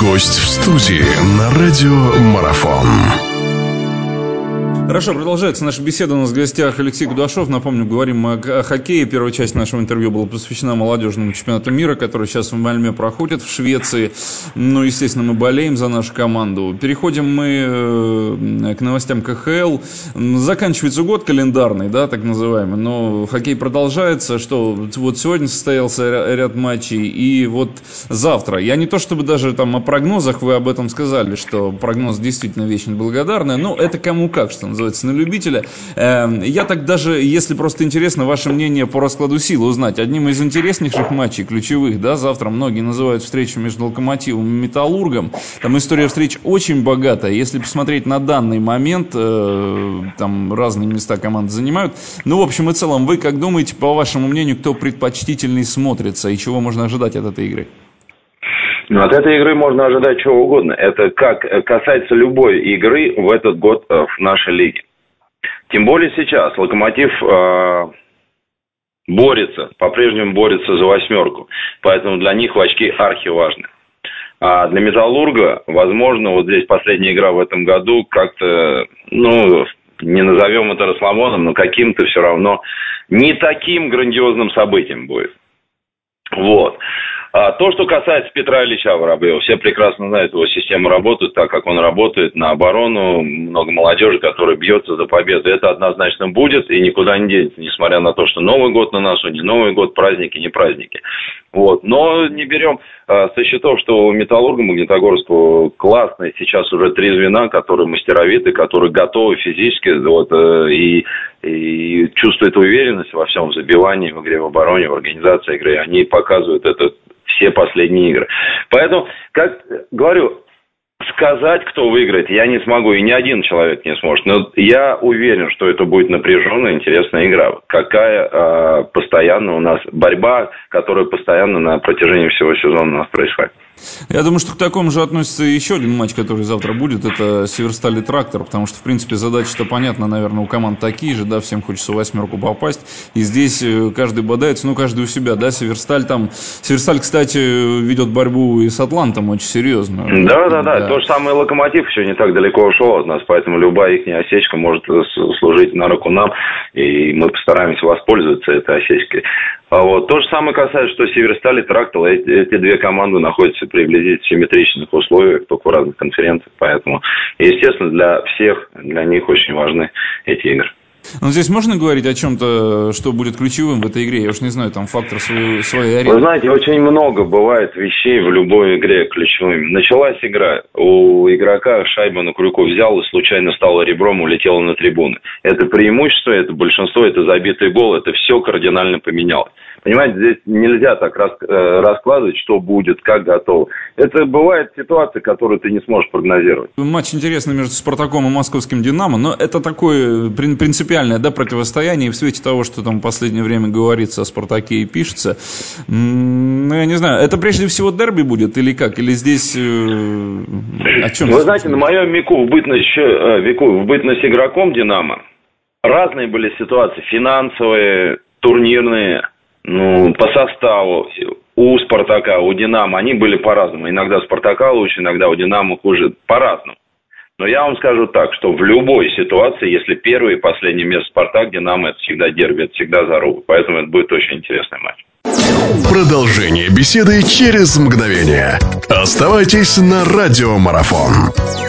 Гость в студии на радио Марафон. Хорошо, продолжается наша беседа. У нас в гостях Алексей Кудашов. Напомню, говорим мы о, хоккее. Первая часть нашего интервью была посвящена молодежному чемпионату мира, который сейчас в Мальме проходит в Швеции. Ну, естественно, мы болеем за нашу команду. Переходим мы э, к новостям КХЛ. Заканчивается год календарный, да, так называемый, но хоккей продолжается. Что вот сегодня состоялся ряд матчей, и вот завтра. Я не то чтобы даже там о прогнозах, вы об этом сказали, что прогноз действительно вечно благодарный, но это кому как, что называется, на любителя. Эм, я так даже, если просто интересно ваше мнение по раскладу сил узнать, одним из интереснейших матчей, ключевых, да, завтра многие называют встречу между Локомотивом и Металлургом. Там история встреч очень богатая. Если посмотреть на данный момент, э, там разные места команды занимают. Ну, в общем и целом, вы как думаете, по вашему мнению, кто предпочтительней смотрится и чего можно ожидать от этой игры? Ну, от этой игры можно ожидать чего угодно. Это как касается любой игры в этот год э, в нашей лиге. Тем более сейчас Локомотив э, борется, по-прежнему борется за восьмерку. Поэтому для них в очки архи важны. А для Металлурга, возможно, вот здесь последняя игра в этом году как-то, ну, не назовем это расслабоном, но каким-то все равно не таким грандиозным событием будет. Вот. А то, что касается Петра Ильича Воробьева, все прекрасно знают его систему работы, так как он работает на оборону, много молодежи, которая бьется за победу. Это однозначно будет и никуда не денется, несмотря на то, что Новый год на носу, не Новый год, праздники, не праздники. Вот. Но не берем э, со счетов, что у Металлурга Магнитогорского классные сейчас уже три звена, которые мастеровиты, которые готовы физически вот, э, и, и чувствуют уверенность во всем забивании, в игре в обороне, в организации игры. Они показывают это все последние игры. Поэтому, как говорю, сказать, кто выиграет, я не смогу, и ни один человек не сможет. Но я уверен, что это будет напряженная, интересная игра. Какая э, постоянно у нас борьба, которая постоянно на протяжении всего сезона у нас происходит. Я думаю, что к такому же относится еще один матч, который завтра будет. Это Северсталь и Трактор, потому что, в принципе, задачи-то понятно, наверное, у команд такие же, да, всем хочется восьмерку попасть. И здесь э, каждый бодается, ну, каждый у себя, да, Северсталь там... Северсталь, кстати, ведет борьбу и с Атлантом очень серьезно. Да, да, да, да. То же самое Локомотив еще не так далеко ушел от нас, поэтому любая их осечка может служить на руку нам, и мы постараемся воспользоваться этой осечкой. А вот. То же самое касается, что Северсталь и Трактор. Эти, эти две команды находятся в приблизительно симметричных условиях, только в разных конференциях. Поэтому, естественно, для всех, для них очень важны эти игры. Но здесь можно говорить о чем-то, что будет ключевым в этой игре? Я уж не знаю, там фактор своей, своей арены. Вы знаете, очень много бывает вещей в любой игре ключевыми. Началась игра, у игрока шайба на крюку взял и случайно стало ребром, улетела на трибуны. Это преимущество, это большинство, это забитый гол, это все кардинально поменялось. Понимаете, здесь нельзя так рас, э, раскладывать, что будет, как готово. Это бывает ситуация, которую ты не сможешь прогнозировать. Матч интересный между Спартаком и Московским Динамо, но это такое принципиальное да, противостояние. И в свете того, что там в последнее время говорится о Спартаке и пишется, ну, я не знаю, это прежде всего дерби будет или как? Или здесь э, о чем? Вы знаете, на моем веку в бытность, э, веку, в бытность игроком Динамо разные были ситуации, финансовые, турнирные, ну, по составу у Спартака, у Динамо, они были по-разному. Иногда Спартака лучше, иногда у Динамо хуже, по-разному. Но я вам скажу так, что в любой ситуации, если первый и последний место Спартак, Динамо, это всегда дерби, это всегда заруба. Поэтому это будет очень интересный матч. Продолжение беседы через мгновение. Оставайтесь на радиомарафон.